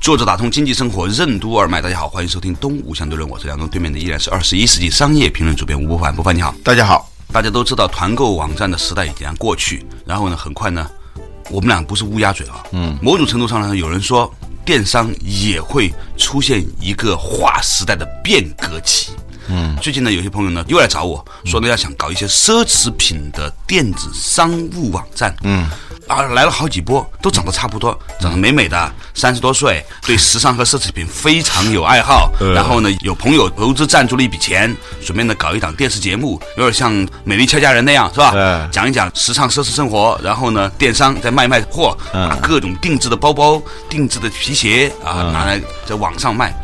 作者打通经济生活任督二脉，大家好，欢迎收听东吴相对论，我是梁东，对面的依然是二十一世纪商业评论主编吴伯凡，伯凡你好，大家好。大家都知道团购网站的时代已经过去，然后呢，很快呢，我们俩不是乌鸦嘴啊，嗯，某种程度上呢，有人说电商也会出现一个划时代的变革期。嗯，最近呢，有些朋友呢又来找我说呢，要想搞一些奢侈品的电子商务网站。嗯。啊，来了好几波，都长得差不多，长得美美的，三十多岁，对时尚和奢侈品非常有爱好。然后呢，有朋友投资赞助了一笔钱，准备呢搞一档电视节目，有点像《美丽俏佳人》那样，是吧？讲一讲时尚奢侈生活。然后呢，电商再卖卖货，把各种定制的包包、定制的皮鞋啊，拿来在网上卖，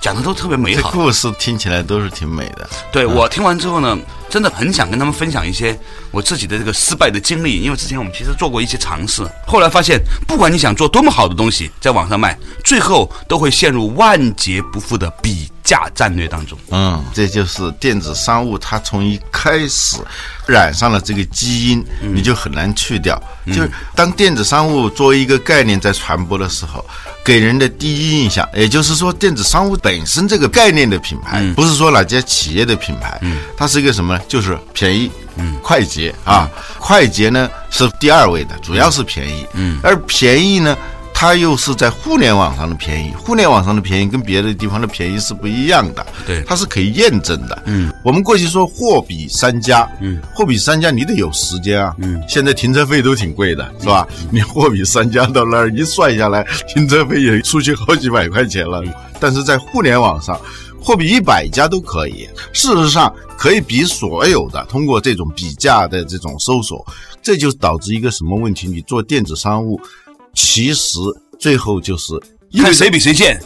讲的都特别美好。故事听起来都是挺美的。对我听完之后呢。真的很想跟他们分享一些我自己的这个失败的经历，因为之前我们其实做过一些尝试，后来发现，不管你想做多么好的东西，在网上卖，最后都会陷入万劫不复的比价战略当中。嗯，这就是电子商务，它从一开始染上了这个基因，你就很难去掉。就是当电子商务作为一个概念在传播的时候。给人的第一印象，也就是说，电子商务本身这个概念的品牌，不是说哪家企业的品牌，它是一个什么呢？就是便宜，嗯快捷啊，快捷呢是第二位的，主要是便宜，嗯而便宜呢。它又是在互联网上的便宜，互联网上的便宜跟别的地方的便宜是不一样的，对，它是可以验证的。嗯，我们过去说货比三家，嗯，货比三家你得有时间啊，嗯，现在停车费都挺贵的，是吧？你货比三家到那儿一算下来，停车费也出去好几百块钱了。但是在互联网上，货比一百家都可以，事实上可以比所有的通过这种比价的这种搜索，这就导致一个什么问题？你做电子商务。其实最后就是看谁比谁贱，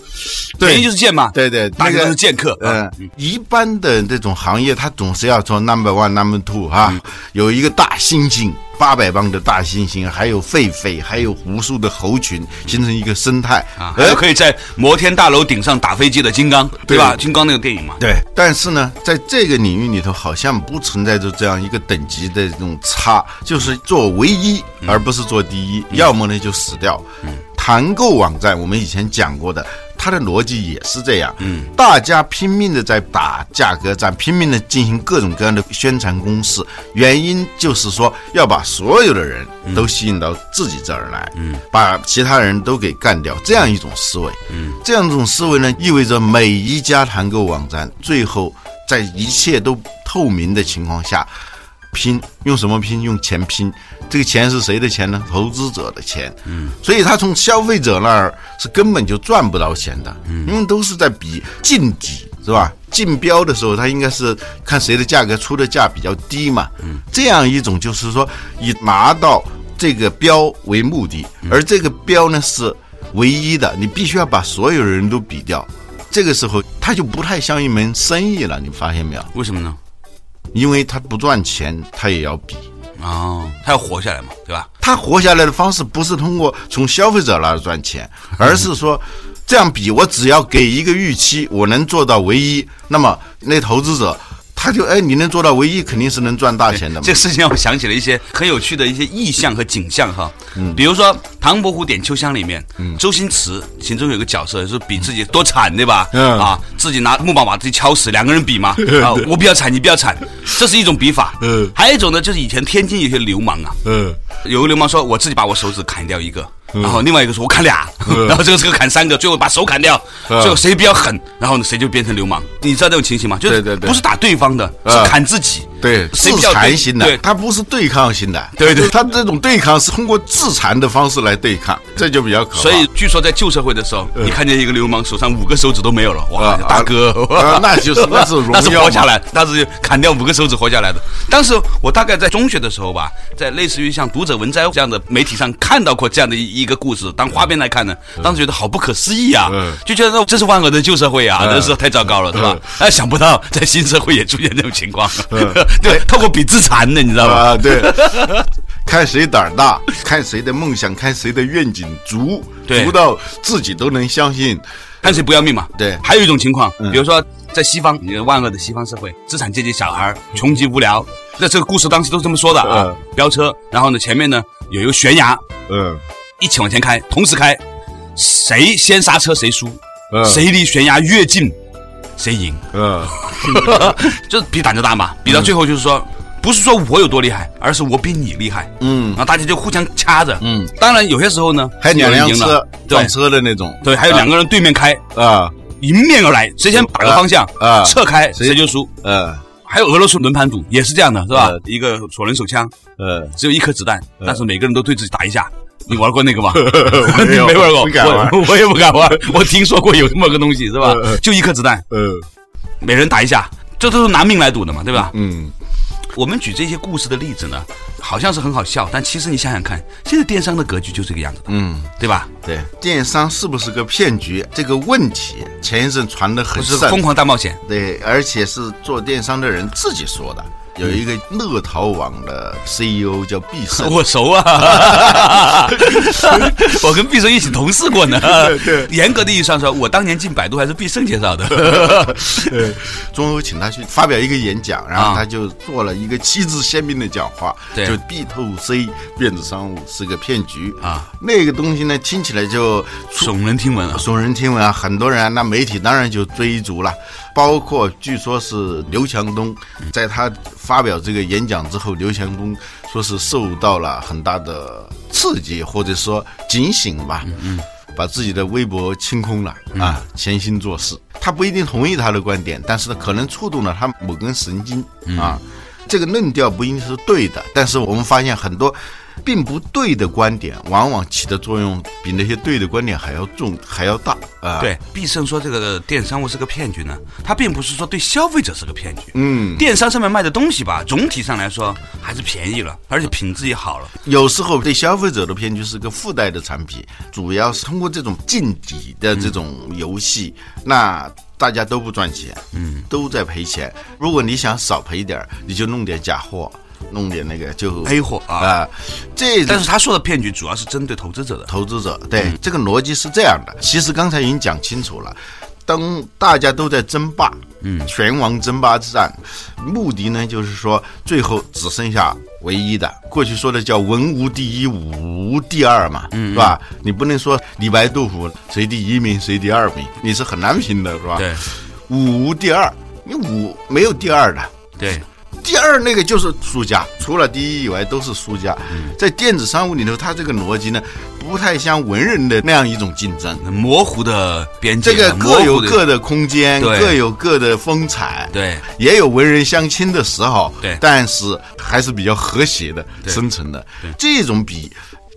便宜就是贱嘛。对对，大家都是剑客。嗯，一般的这种行业，它总是要做 number one、number two 哈，有一个大猩猩。八百磅的大猩猩，还有狒狒，还有无数的猴群，形成一个生态啊！还有可以在摩天大楼顶上打飞机的金刚，对吧？金刚那个电影嘛。对。但是呢，在这个领域里头，好像不存在着这样一个等级的这种差，就是做唯一，而不是做第一，要么呢就死掉。嗯。团购网站，我们以前讲过的。它的逻辑也是这样，嗯，大家拼命的在打价格战，拼命的进行各种各样的宣传攻势，原因就是说要把所有的人都吸引到自己这儿来，嗯，把其他人都给干掉，这样一种思维，嗯，这样一种思维呢，意味着每一家团购网站最后在一切都透明的情况下。拼用什么拼？用钱拼，这个钱是谁的钱呢？投资者的钱。嗯，所以他从消费者那儿是根本就赚不到钱的。嗯，因为都是在比竞底，是吧？竞标的时候，他应该是看谁的价格出的价比较低嘛。嗯，这样一种就是说以拿到这个标为目的，而这个标呢是唯一的，你必须要把所有人都比掉。这个时候，它就不太像一门生意了。你发现没有？为什么呢？因为他不赚钱，他也要比哦，他要活下来嘛，对吧？他活下来的方式不是通过从消费者那儿赚钱，而是说这样比，我只要给一个预期，我能做到唯一，那么那投资者。他就哎，你能做到唯一，肯定是能赚大钱的。这事情让我想起了一些很有趣的一些意象和景象哈。嗯，比如说《唐伯虎点秋香》里面，嗯，周星驰其中有个角色是比自己多惨，对吧？嗯啊，自己拿木棒把自己敲死，两个人比嘛。啊，我比较惨，你比较惨，这是一种比法。嗯，还有一种呢，就是以前天津有些流氓啊。嗯，有个流氓说，我自己把我手指砍掉一个。然后另外一个说，我砍俩，然后这个这个砍三个，最后把手砍掉，最后谁比较狠，然后呢谁就变成流氓。你知道这种情形吗？就是不是打对方的，是砍自己。对，自残型的对，它不是对抗型的，对对。它这种对抗是通过自残的方式来对抗，这就比较可怕。所以据说在旧社会的时候，你看见一个流氓手上五个手指都没有了，哇啊，大哥啊，那就是那是荣那是耀活下来，那是砍掉五个手指活下来的。当时我大概在中学的时候吧，在类似于像读者文摘这样的媒体上看到过这样的一一个故事，当花边来看呢，当时觉得好不可思议啊嗯，就觉得这是万恶的旧社会啊，嗯。那是太糟糕了，对吧？嗯？哎，想不到在新社会也出现这种情况，对，透过比自残的，你知道吧？啊，对，看谁胆儿大，看谁的梦想，看谁的愿景足，足到自己都能相信。看谁不要命嘛。对还有一种情况，嗯比如说在西方，你看万恶的西方社会，资产阶级小孩穷极无聊，那这个故事当时都是这么说的啊嗯。飙车，然后呢前面呢有一个悬崖，嗯一起往前开，同时开，谁先刹车谁输，嗯谁离悬崖越近，谁赢，嗯 就是比胆子大嘛。比到最后就是说，不是说我有多厉害，而是我比你厉害。嗯然后大家就互相掐着。嗯，当然有些时候呢，还有两辆车撞车的那种。对，还有两个人对面开，啊迎面而来，谁先打个方向啊侧开谁就输。呃还有俄罗斯轮盘赌也是这样的，是吧呃？一个左轮手枪，呃，只有一颗子弹，但是每个人都对自己打一下。你玩过那个吗？没有 没玩过，我 我也不敢玩。我听说过有这么个东西，是吧？就一颗子弹，呃每人打一下，这都是拿命来赌的嘛，对吧？嗯我们举这些故事的例子呢，好像是很好笑，但其实你想想看，现在电商的格局就这个样子的，嗯，对吧？对，电商是不是个骗局这个问题，前一阵传的很盛。是疯狂大冒险，对，而且是做电商的人自己说的。有一个乐淘网的 CEO 叫毕胜，我熟啊，我跟毕胜一起同事过呢。对严格的意义上说，我当年进百度还是毕胜介绍的。中欧请他去发表一个演讲，然后啊他就做了一个旗帜鲜明的讲话，对就 B to C 电子商务是个骗局啊。那个东西呢，听起来就耸人听闻啊！耸人听闻啊，很多人啊，那媒体当然就追逐了，包括据说是刘强东，在他发表这个演讲之后，刘强东说是受到了很大的刺激，或者说警醒吧，嗯，把自己的微博清空了啊，潜心做事。他不一定同意他的观点，但是呢，可能触动了他某根神经啊。这个论调不一定是对的，但是我们发现很多并不对的观点，往往起的作用比那些对的观点还要重，还要大啊。，对，毕胜说这个电商务是个骗局呢，他并不是说对消费者是个骗局。嗯，电商上面卖的东西吧，总体上来说还是便宜了，而且品质也好了。有时候对消费者的骗局是个附带的产品，主要是通过这种竞底的这种游戏，那大家都不赚钱，嗯，都在赔钱。如果你想少赔点儿，你就弄点假货，弄点那个就黑货啊啊，这但是他说的骗局主要是针对投资者的。投资者，对、这个逻辑是这样的。其实刚才已经讲清楚了，当大家都在争霸，嗯，拳王争霸之战，目的呢就是说最后只剩下唯一的。过去说的叫文无第一，武无第二嘛，嗯，是吧？你不能说李白杜甫谁第一名谁第二名，你是很难评的，是吧？对武无第二，你武没有第二的。对，第二那个就是输家，除了第一以外都是输家。在电子商务里头，它这个逻辑呢，不太像文人的那样一种竞争。模糊的边界，这个各有各的空间，各有各的风采，对也有文人相亲的时候，对但是还是比较和谐的对生存的。这种比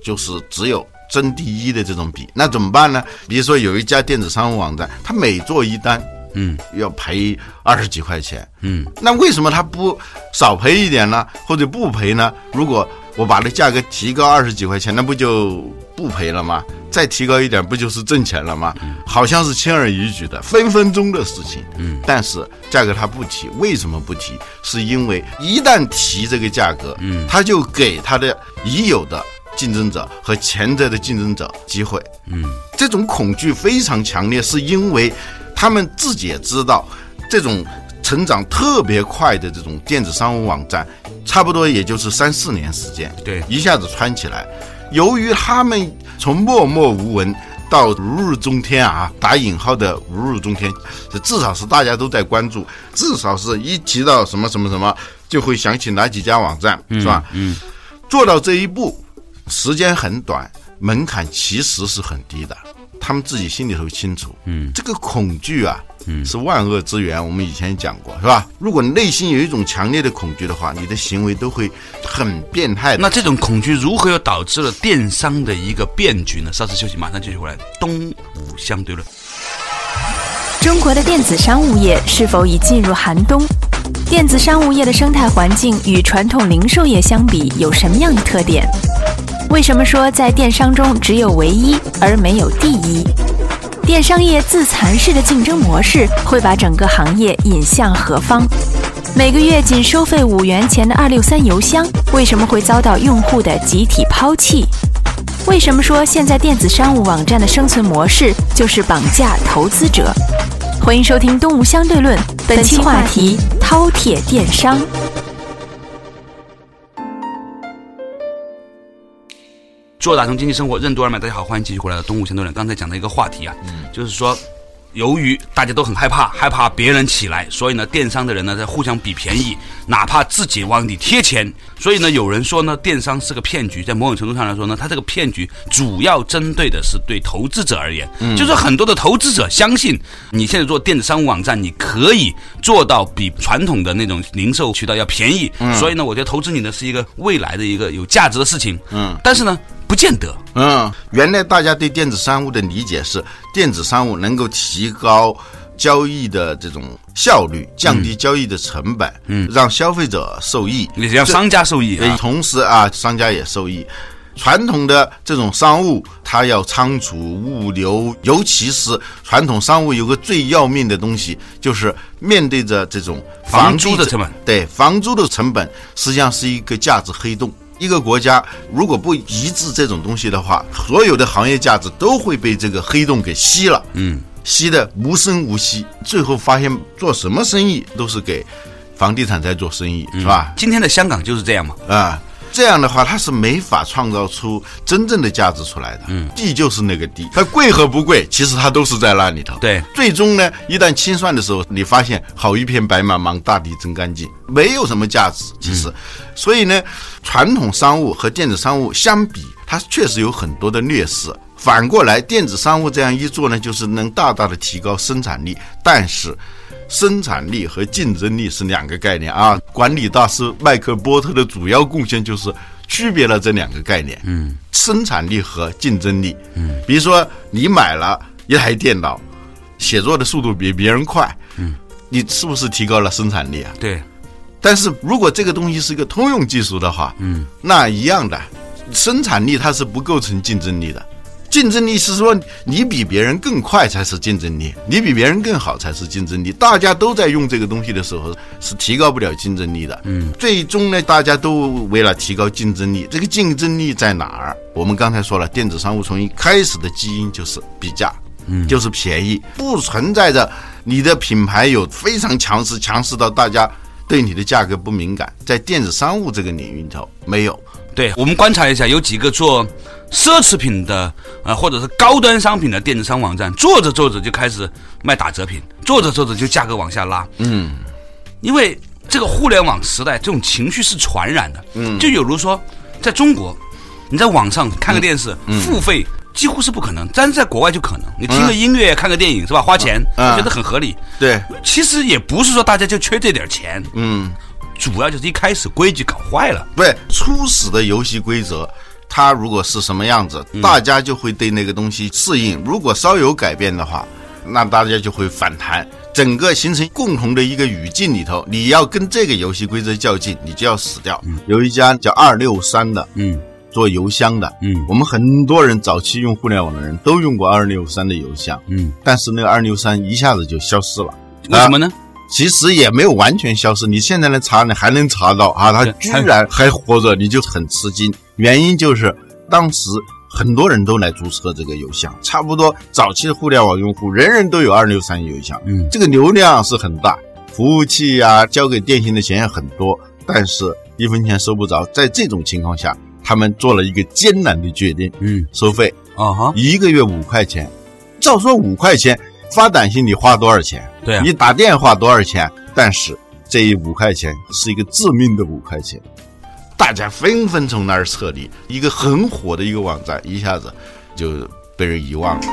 就是只有争第一的这种比，那怎么办呢？比如说有一家电子商务网站，它每做一单，嗯要赔二十几块钱，嗯，那为什么他不少赔一点呢？或者不赔呢？如果我把这价格提高二十几块钱，那不就不赔了吗？再提高一点，不就是挣钱了吗？好像是轻而易举的，分分钟的事情。嗯，但是价格他不提，为什么不提？是因为一旦提这个价格，嗯，他就给他的已有的竞争者和潜在的竞争者机会。嗯，这种恐惧非常强烈，是因为他们自己也知道，这种成长特别快的这种电子商务网站，差不多也就是三四年时间，对一下子窜起来。由于他们从默默无闻到如日中天啊，打引号的如日中天，这至少是大家都在关注，至少是一提到什么什么什么，就会想起哪几家网站，是吧？嗯，做到这一步，时间很短，门槛其实是很低的。他们自己心里头清楚，嗯，这个恐惧啊，嗯，是万恶之源。我们以前讲过，是吧？如果内心有一种强烈的恐惧的话，你的行为都会很变态的。那这种恐惧如何又导致了电商的一个变局呢？稍事休息，马上继续回来。东吴相对论。中国的电子商务业是否已进入寒冬？电子商务业的生态环境与传统零售业相比有什么样的特点？为什么说在电商中只有唯一而没有第一？电商业自残式的竞争模式会把整个行业引向何方？每个月仅收费五元钱的二六三邮箱为什么会遭到用户的集体抛弃？为什么说现在电子商务网站的生存模式就是绑架投资者？欢迎收听《东吴相对论》，本期话题：饕餮电商。做打通经济生活任督二脉，大家好，欢迎继续回来的《东吴相对论》。刚才讲的一个话题啊，就是说。由于大家都很害怕，害怕别人起来，所以呢，电商的人呢在互相比便宜，哪怕自己往里贴钱。所以呢，有人说呢，电商是个骗局。在某种程度上来说呢，它这个骗局主要针对的是对投资者而言，就是很多的投资者相信你现在做电子商务网站，你可以做到比传统的那种零售渠道要便宜。所以呢，我觉得投资你呢是一个未来的一个有价值的事情。嗯，但是呢。不见得，嗯，原来大家对电子商务的理解是，电子商务能够提高交易的这种效率，降低交易的成本，嗯，让消费者受益，也让商家受益，同时啊，商家也受益。传统的这种商务，它要仓储、物流，尤其是传统商务有个最要命的东西，就是面对着这种房租的成本，对，房租的成本实际上是一个价值黑洞。一个国家如果不一致这种东西的话，所有的行业价值都会被这个黑洞给吸了，嗯，吸的无声无息，最后发现做什么生意都是给房地产在做生意，是吧？今天的香港就是这样嘛，啊。这样的话，它是没法创造出真正的价值出来的。嗯，地就是那个地，它贵和不贵，其实它都是在那里头。对，最终呢，一旦清算的时候，你发现好一片白茫茫，大地真干净，没有什么价值。其实，所以呢，传统商务和电子商务相比，它确实有很多的劣势。反过来，电子商务这样一做呢，就是能大大的提高生产力，但是。生产力和竞争力是两个概念啊！管理大师麦克波特的主要贡献就是区别了这两个概念。嗯，生产力和竞争力。嗯，比如说你买了一台电脑，写作的速度比别人快，嗯，你是不是提高了生产力啊？对。但是如果这个东西是一个通用技术的话，嗯，那一样的生产力它是不构成竞争力的。竞争力是说你比别人更快才是竞争力，你比别人更好才是竞争力。大家都在用这个东西的时候，是提高不了竞争力的。嗯，最终呢，大家都为了提高竞争力，这个竞争力在哪儿？我们刚才说了，电子商务从一开始的基因就是比价，嗯，就是便宜，不存在着你的品牌有非常强势，强势到大家对你的价格不敏感。在电子商务这个领域里头，没有。对我们观察一下，有几个做。奢侈品的啊，或者是高端商品的电子商网站，做着做着就开始卖打折品，做着做着就价格往下拉。嗯，因为这个互联网时代，这种情绪是传染的。嗯，就有如说，在中国，你在网上看个电视，付费几乎是不可能，但是在国外就可能。你听个音乐，看个电影，是吧？花钱，觉得很合理。对，其实也不是说大家就缺这点钱。嗯，主要就是一开始规矩搞坏了。对，初始的游戏规则。它如果是什么样子，大家就会对那个东西适应。如果稍有改变的话，那大家就会反弹。整个形成共同的一个语境里头，你要跟这个游戏规则较劲，你就要死掉。有一家叫二六三的，嗯，做邮箱的，嗯，我们很多人早期用互联网的人都用过二六三的邮箱，嗯，但是那个二六三一下子就消失了，为什么呢？其实也没有完全消失，你现在能查，你还能查到啊，他居然还活着，你就很吃惊。原因就是当时很多人都来注册这个邮箱，差不多早期的互联网用户人人都有二六三邮箱，嗯，这个流量是很大，服务器呀交给电信的钱也很多，但是一分钱收不着。在这种情况下，他们做了一个艰难的决定，嗯，收费啊哈，一个月五块钱，照说五块钱。发短信你花多少钱？对，你打电话多少钱？但是这一五块钱是一个致命的五块钱，大家纷纷从那儿撤离，一个很火的一个网站一下子就被人遗忘了。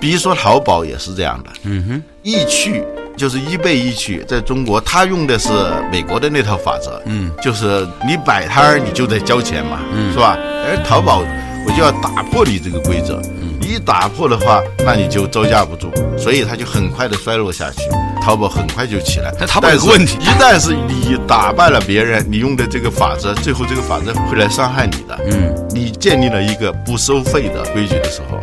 比如说淘宝也是这样的，嗯哼，易趣就是易贝易趣，在中国它用的是美国的那套法则，嗯，就是你摆摊儿你就得交钱嘛，嗯，是吧？而淘宝我就要打破你这个规则，你一打破的话，那你就招架不住，所以它就很快的衰落下去。淘宝很快就起来，但淘宝有个问题一旦是你打败了别人，你用的这个法则，最后这个法则会来伤害你的。嗯，你建立了一个不收费的规矩的时候，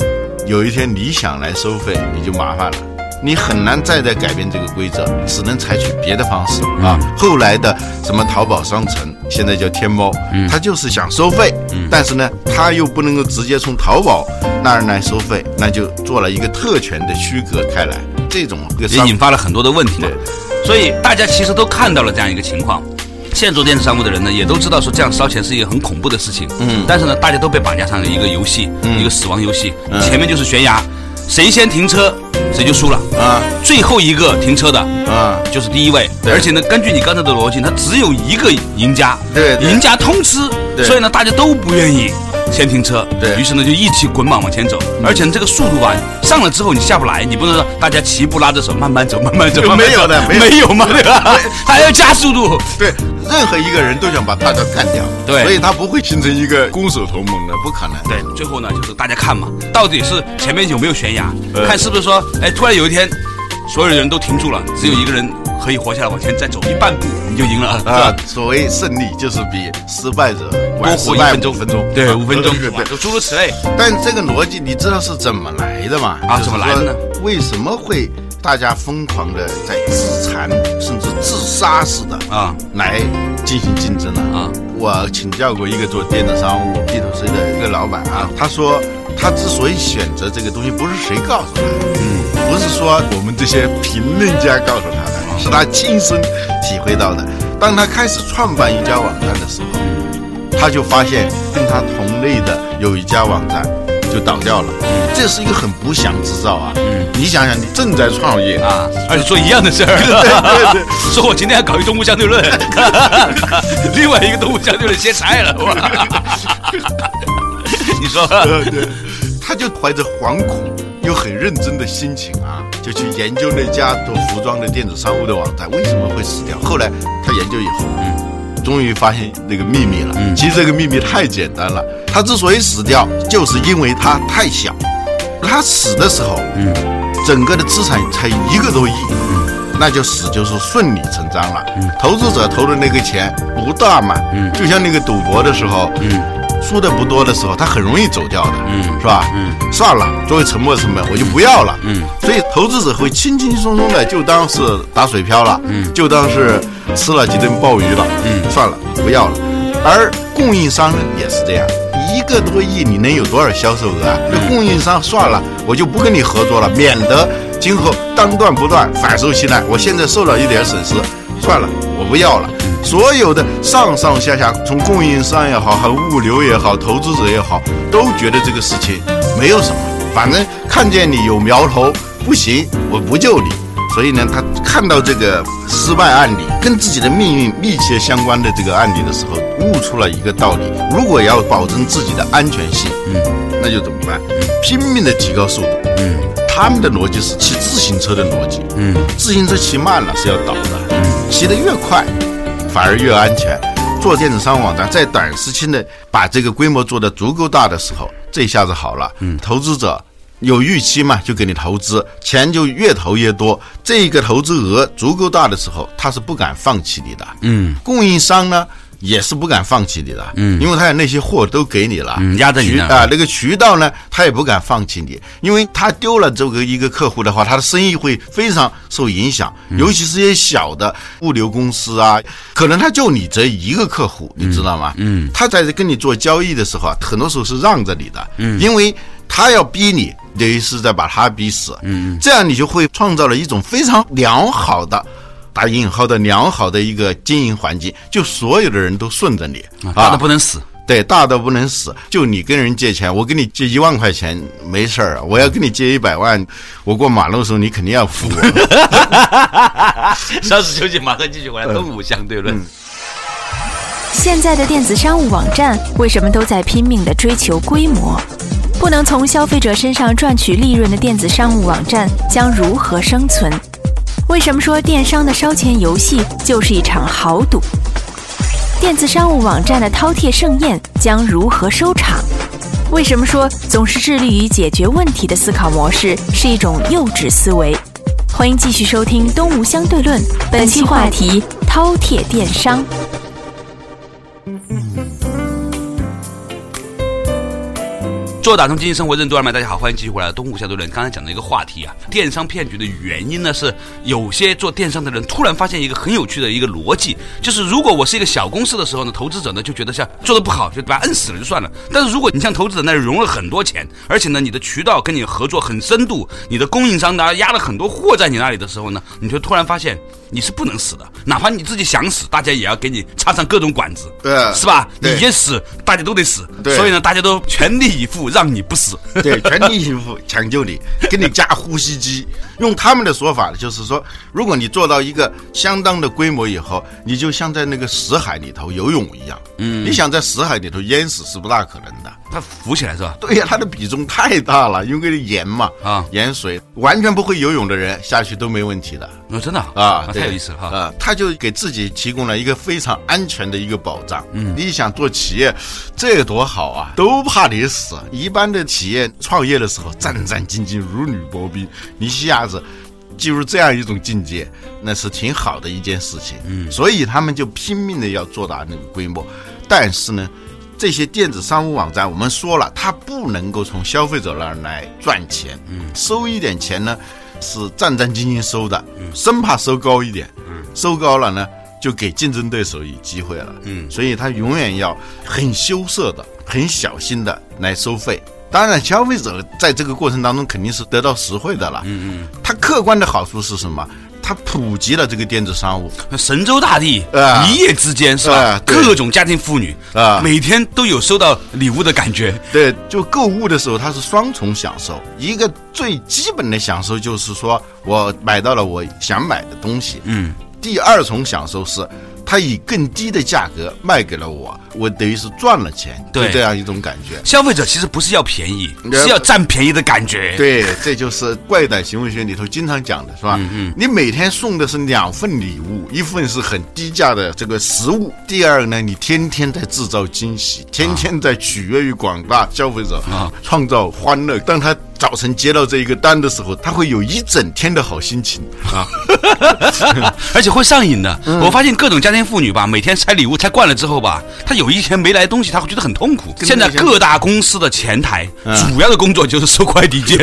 有一天你想来收费，你就麻烦了。你很难再再改变这个规则，只能采取别的方式啊。后来的什么淘宝商城，现在叫天猫，它就是想收费，但是呢，它又不能够直接从淘宝那儿来收费，那就做了一个特权的区隔开来。这种也引发了很多的问题嘛对。所以大家其实都看到了这样一个情况。现在做电子商务的人呢，也都知道说这样烧钱是一个很恐怖的事情。嗯，但是呢，大家都被绑架上了一个游戏，一个死亡游戏。前面就是悬崖，谁先停车谁就输了。啊。最后一个停车的啊，就是第一位。而且呢，根据你刚才的逻辑，它只有一个赢家，对对。赢家通吃，对。所以呢，大家都不愿意先停车，对。于是呢就一起滚绑往前走。而且呢，这个速度吧，上了之后你下不来，你不能说大家齐步拉着手慢慢走，慢慢走，没有的没有。没有嘛，对吧？还要加速度，对，任何一个人都想把大家干掉，对。所以他不会形成一个攻守同盟的，不可能。对，最后呢就是大家看嘛，到底是前面有没有悬崖，呃看是不是说，哎，突然有一天，所有的人都停住了，只有一个人可以活下来，往前再走一半步，你就赢了，啊？，所谓胜利就是比失败者晚多活一分钟分钟，对，啊五分钟，就诸如此类。但这个逻辑你知道是怎么来的吗？啊怎么来的呢？为什么会大家疯狂的在自残甚至自杀似的啊。来进行竞争呢？啊，我请教过一个做电子商务 B to C 的一个老板啊，他说他之所以选择这个东西，不是谁告诉他的，嗯，不是说我们这些评论家告诉他的，是他亲身体会到的。当他开始创办一家网站的时候，他就发现跟他同类的有一家网站就倒掉了，这是一个很不祥之兆啊！你想想，你正在创业啊，而且做一样的事儿。对对 说我今天要搞一动物相对论，另外一个动物相对论歇菜了，哇！你说对，他就怀着惶恐又很认真的心情啊，就去研究那家做服装的电子商务的网站为什么会死掉。后来他研究以后，嗯，终于发现那个秘密了。嗯，其实这个秘密太简单了，他之所以死掉，就是因为他太小。他死的时候，嗯，整个的资产才一个多亿。那就死就是顺理成章了。嗯投资者投的那个钱不大嘛，嗯，就像那个赌博的时候，嗯，输的不多的时候，他很容易走掉的，嗯，是吧？嗯，算了，作为沉没成本，我就不要了，嗯，所以投资者会轻轻松松的就当是打水漂了，嗯，就当是吃了几顿鲍鱼了，嗯，算了，不要了。而供应商呢也是这样，一个多亿你能有多少销售额啊？那供应商算了，我就不跟你合作了，免得今后当断不断，反受其难。我现在受了一点损失，算了，我不要了。所有的上上下下，从供应商也好，还物流也好，投资者也好，都觉得这个事情没有什么，反正看见你有苗头，不行，我不救你。所以呢，他看到这个失败案例跟自己的命运密切相关的这个案例的时候，悟出了一个道理：如果要保证自己的安全性，嗯，那就怎么办？拼命的提高速度，嗯，他们的逻辑是骑自行车的逻辑，嗯，自行车骑慢了是要倒的，嗯，骑得越快，反而越安全。做电子商务网站，在短时期内把这个规模做得足够大的时候，这下子好了，嗯，投资者。有预期嘛，就给你投资，钱就越投越多。这个投资额足够大的时候，他是不敢放弃你的。嗯，供应商呢也是不敢放弃你的。嗯，因为他有那些货都给你了，嗯压着你啊，那个渠道呢，他也不敢放弃你，因为他丢了这个一个客户的话，他的生意会非常受影响。尤其是一些小的物流公司啊，可能他就你这一个客户，你知道吗？嗯，他在跟你做交易的时候啊，很多时候是让着你的，嗯，因为他要逼你，等于是在把他逼死。嗯，这样你就会创造了一种非常良好的。打引号的良好的一个经营环境，就所有的人都顺着你啊大的不能死。对，大到不能死。就你跟人借钱，我跟你借一万块钱没事儿，我要跟你借一百万，我过马路的时候你肯定要扶我。稍事休息，马上继续回来。动物相对论。现在的电子商务网站为什么都在拼命的追求规模？不不能从消费者身上赚取利润的电子商务网站将如何生存？为什么说电商的烧钱游戏就是一场豪赌？电子商务网站的饕餮盛宴将如何收场？为什么说总是致力于解决问题的思考模式是一种幼稚思维？欢迎继续收听《东吴相对论》，本期话题：饕餮电商。做打通经济生活任督二脉，大家好，欢迎继续回来。东吴相对论刚才讲的一个话题啊，电商骗局的原因呢是有些做电商的人突然发现一个很有趣的一个逻辑，就是如果我是一个小公司的时候呢，投资者呢就觉得像做的不好就把它摁死了就算了。但是如果你像投资者那里融了很多钱，而且呢你的渠道跟你合作很深度，你的供应商呢压了很多货在你那里的时候呢，你就突然发现你是不能死的，哪怕你自己想死，大家也要给你插上各种管子，对是吧？你一死，大家都得死，对所以呢大家都全力以赴让你不死。对，全力以赴抢救你，给你加呼吸机。用他们的说法，就是说，如果你做到一个相当的规模以后，你就像在那个死海里头游泳一样。嗯，你想在死海里头淹死是不大可能的。它浮起来是吧？对呀，它的比重太大了，因为盐嘛，啊盐水，完全不会游泳的人下去都没问题的。哦，真的啊，对太有意思了哈。啊，他就给自己提供了一个非常安全的一个保障。嗯，你想做企业，这多好啊，都怕你死。一般的企业创业的时候战战兢兢，如履薄冰，你一下子。进入这样一种境界，那是挺好的一件事情。嗯，所以他们就拼命的要做大那个规模，但是呢，这些电子商务网站，我们说了，它不能够从消费者那儿来赚钱，嗯，收一点钱呢，是战战兢兢收的，嗯，生怕收高一点，嗯，收高了呢，就给竞争对手以机会了，嗯，所以他永远要很羞涩的、很小心的来收费。当然，消费者在这个过程当中肯定是得到实惠的了，嗯嗯，它客观的好处是什么？它普及了这个电子商务，神州大地，啊一夜之间是吧啊？各种家庭妇女啊每天都有收到礼物的感觉。对，就购物的时候，它是双重享受。一个最基本的享受就是说我买到了我想买的东西，嗯，第二重享受是，它以更低的价格卖给了我，我等于是赚了钱，对就这样一种感觉。消费者其实不是要便宜，呃是要占便宜的感觉。对，这就是怪诞行为学里头经常讲的，是吧？嗯你每天送的是两份礼物，一份是很低价的这个食物，第二呢，你天天在制造惊喜，天天在取悦于广大消费者啊创造欢乐。当他早晨接到这一个单的时候，他会有一整天的好心情啊。而且会上瘾的。嗯我发现各种家庭妇女吧，每天拆礼物拆惯了之后吧，她有一天没来东西，她会觉得很痛苦。现在各大公司的前台嗯主要的工作就是收快递件。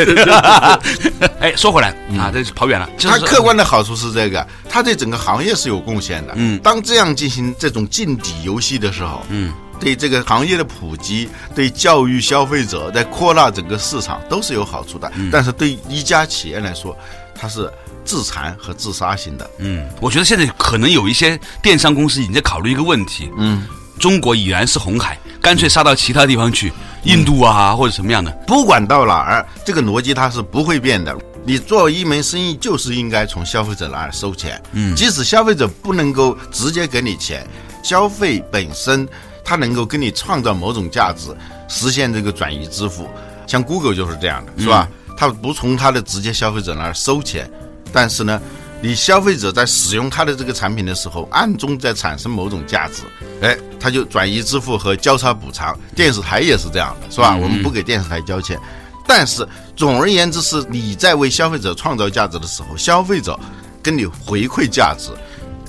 哎，说回来啊，这是跑远了。就是说它客观的好处是这个，他对整个行业是有贡献的。嗯当这样进行这种竞底游戏的时候，嗯，对这个行业的普及，对教育消费者，在扩大整个市场都是有好处的。嗯但是对一家企业来说，它是自残和自杀型的。嗯，我觉得现在可能有一些电商公司已经在考虑一个问题，嗯，中国已然是红海，干脆杀到其他地方去，印度啊或者什么样的。不管到哪儿，这个逻辑它是不会变的。你做一门生意，就是应该从消费者那儿收钱。嗯，即使消费者不能够直接给你钱，消费本身它能够给你创造某种价值，实现这个转移支付。像 Google 就是这样的，是吧？它不从它的直接消费者那儿收钱，但是呢，你消费者在使用它的这个产品的时候，暗中在产生某种价值，哎，它就转移支付和交叉补偿。电视台也是这样的，是吧？我们不给电视台交钱，但是总而言之是你在为消费者创造价值的时候，消费者跟你回馈价值，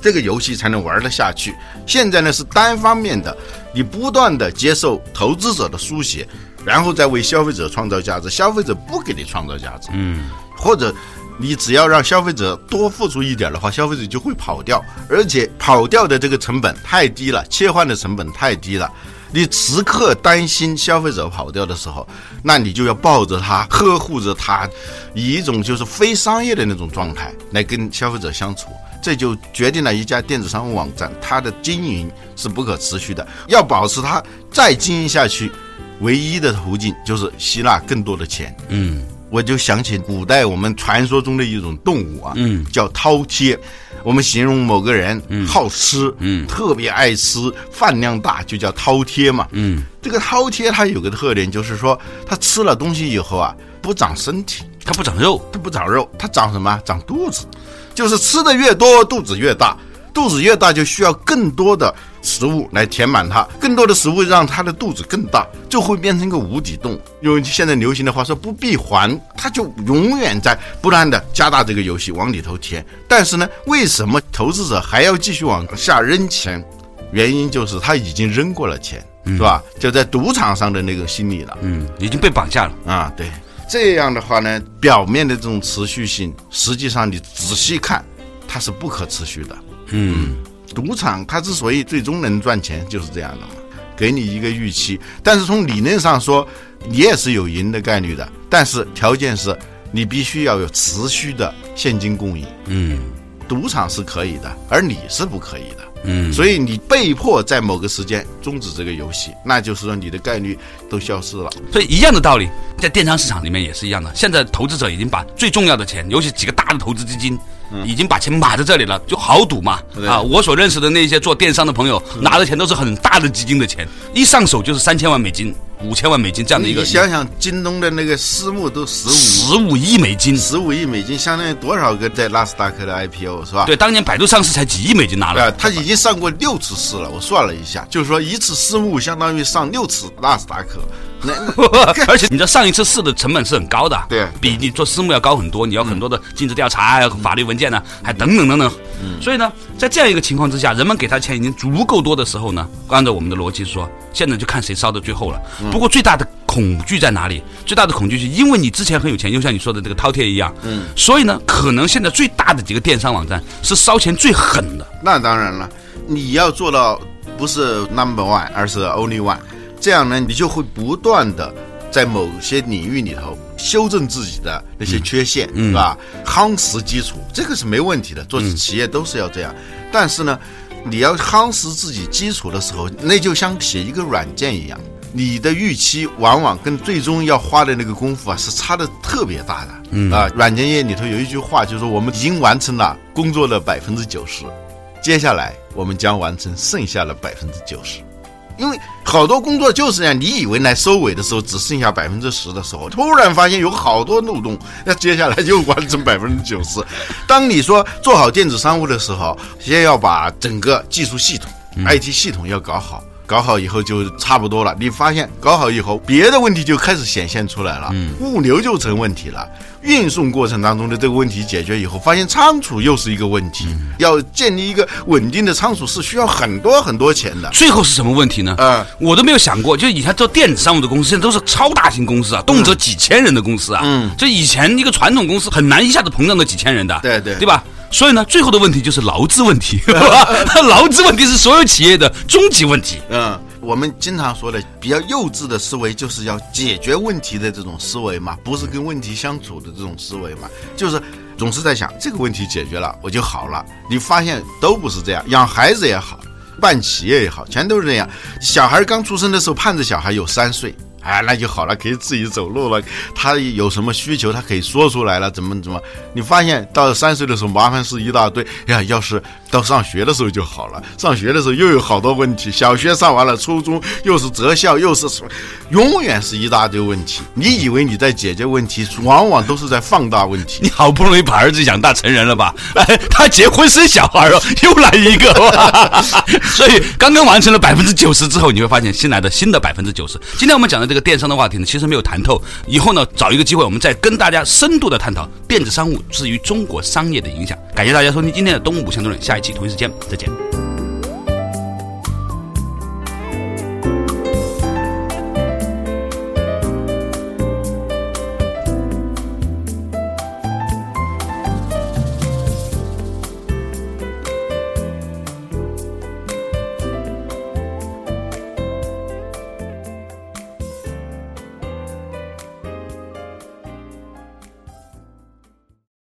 这个游戏才能玩得下去。现在呢是单方面的，你不断的接受投资者的书写，然后再为消费者创造价值，消费者不给你创造价值，嗯，或者你只要让消费者多付出一点的话，消费者就会跑掉，而且跑掉的这个成本太低了，切换的成本太低了。你时刻担心消费者跑掉的时候，那你就要抱着他，呵护着他，以一种就是非商业的那种状态来跟消费者相处。这就决定了一家电子商务网站它的经营是不可持续的。要保持它再经营下去，唯一的途径就是吸纳更多的钱。嗯我就想起古代我们传说中的一种动物啊，嗯叫饕餮。我们形容某个人好吃，嗯，特别爱吃，饭量大，就叫饕餮嘛。嗯，这个饕餮它有个特点，就是说它吃了东西以后啊，不长身体，它不长肉，它不长肉，它长什么？长肚子，就是吃的越多，肚子越大，肚子越大就需要更多的食物来填满它，更多的食物让它的肚子更大，就会变成一个无底洞。用现在流行的话说，不闭环，它就永远在不断的加大这个游戏往里头填。但是呢，为什么投资者还要继续往下扔钱？原因就是他已经扔过了钱，是吧？就在赌场上的那个心理了。嗯，已经被绑架了。啊，对，这样的话呢，表面的这种持续性，实际上你仔细看，它是不可持续的。嗯，赌场它之所以最终能赚钱，就是这样的嘛，给你一个预期，但是从理论上说，你也是有赢的概率的，但是条件是你必须要有持续的现金供应。嗯赌场是可以的，而你是不可以的。嗯，所以你被迫在某个时间终止这个游戏，那就是说你的概率都消失了。所以一样的道理，在电商市场里面也是一样的。现在投资者已经把最重要的钱，尤其几个大的投资基金，已经把钱码在这里了，就豪赌嘛。啊，我所认识的那些做电商的朋友，拿的钱都是很大的基金的钱，一上手就是三千万美金、五千万美金这样的一个你想想，京东的那个私募都十五十五亿美金。十五亿美金，相当于多少个在纳斯达克的 IPO 是吧？对，当年百度上市才几亿美金拿啊了，，他已经上过六次市了，我算了一下，就是说一次私募相当于上六次纳斯达克。那 而且你知道上一次试的成本是很高的，对比你做私募要高很多，你要很多的尽职调查，法律文件呢，还等等等等。所以呢，在这样一个情况之下，人们给他钱已经足够多的时候呢，按照我们的逻辑说，现在就看谁烧到最后了。不过最大的恐惧在哪里？最大的恐惧是因为你之前很有钱，就像你说的这个饕餮一样，嗯，所以呢，可能现在最大的几个电商网站是烧钱最狠的。那当然了，你要做到不是 number one，而是 only one，这样呢，你就会不断的在某些领域里头修正自己的那些缺陷，嗯是吧？夯实基础，这个是没问题的，做企业都是要这样。但是呢，你要夯实自己基础的时候，那就像写一个软件一样。你的预期往往跟最终要花的那个功夫啊是差的特别大的，嗯啊，软件业里头有一句话，就是说我们已经完成了工作的百分之九十，接下来我们将完成剩下的百分之九十。因为好多工作就是这样，你以为来收尾的时候只剩下百分之十的时候，突然发现有好多漏洞，那接下来就完成百分之九十。当你说做好电子商务的时候，先要把整个技术系统、IT 系统要搞好。搞好以后就差不多了。你发现搞好以后，别的问题就开始显现出来了，物流就成问题了。运送过程当中的这个问题解决以后，发现仓储又是一个问题。要建立一个稳定的仓储是需要很多很多钱的。最后是什么问题呢？嗯我都没有想过，就以前做电子商务的公司，现在都是超大型公司啊，动辄几千人的公司啊。嗯就以前一个传统公司很难一下子膨胀到几千人的，对对对吧？所以呢，最后的问题就是劳资问题，是吧？劳资问题是所有企业的终极问题。嗯，我们经常说的比较幼稚的思维，就是要解决问题的这种思维嘛，不是跟问题相处的这种思维嘛，就是总是在想这个问题解决了我就好了。你发现都不是这样，养孩子也好，办企业也好，全都是这样。小孩刚出生的时候，盼着小孩有三岁。哎，那就好了，可以自己走路了。他有什么需求，他可以说出来了，怎么怎么？你发现到了三岁的时候，麻烦事一大堆。哎呀，要是到上学的时候就好了。上学的时候又有好多问题，小学上完了，初中又是择校，又是什么，永远是一大堆问题。你以为你在解决问题，往往都是在放大问题。你好不容易把儿子养大成人了吧？哎，他结婚生小孩了，又来一个，所以刚刚完成了百分之九十之后，你会发现新来的新的百分之九十。今天我们讲的这这个电商的话题呢，其实没有谈透。以后呢，找一个机会，我们再跟大家深度的探讨电子商务至于中国商业的影响。感谢大家收听今天的东吴相对论，下一期同一时间再见。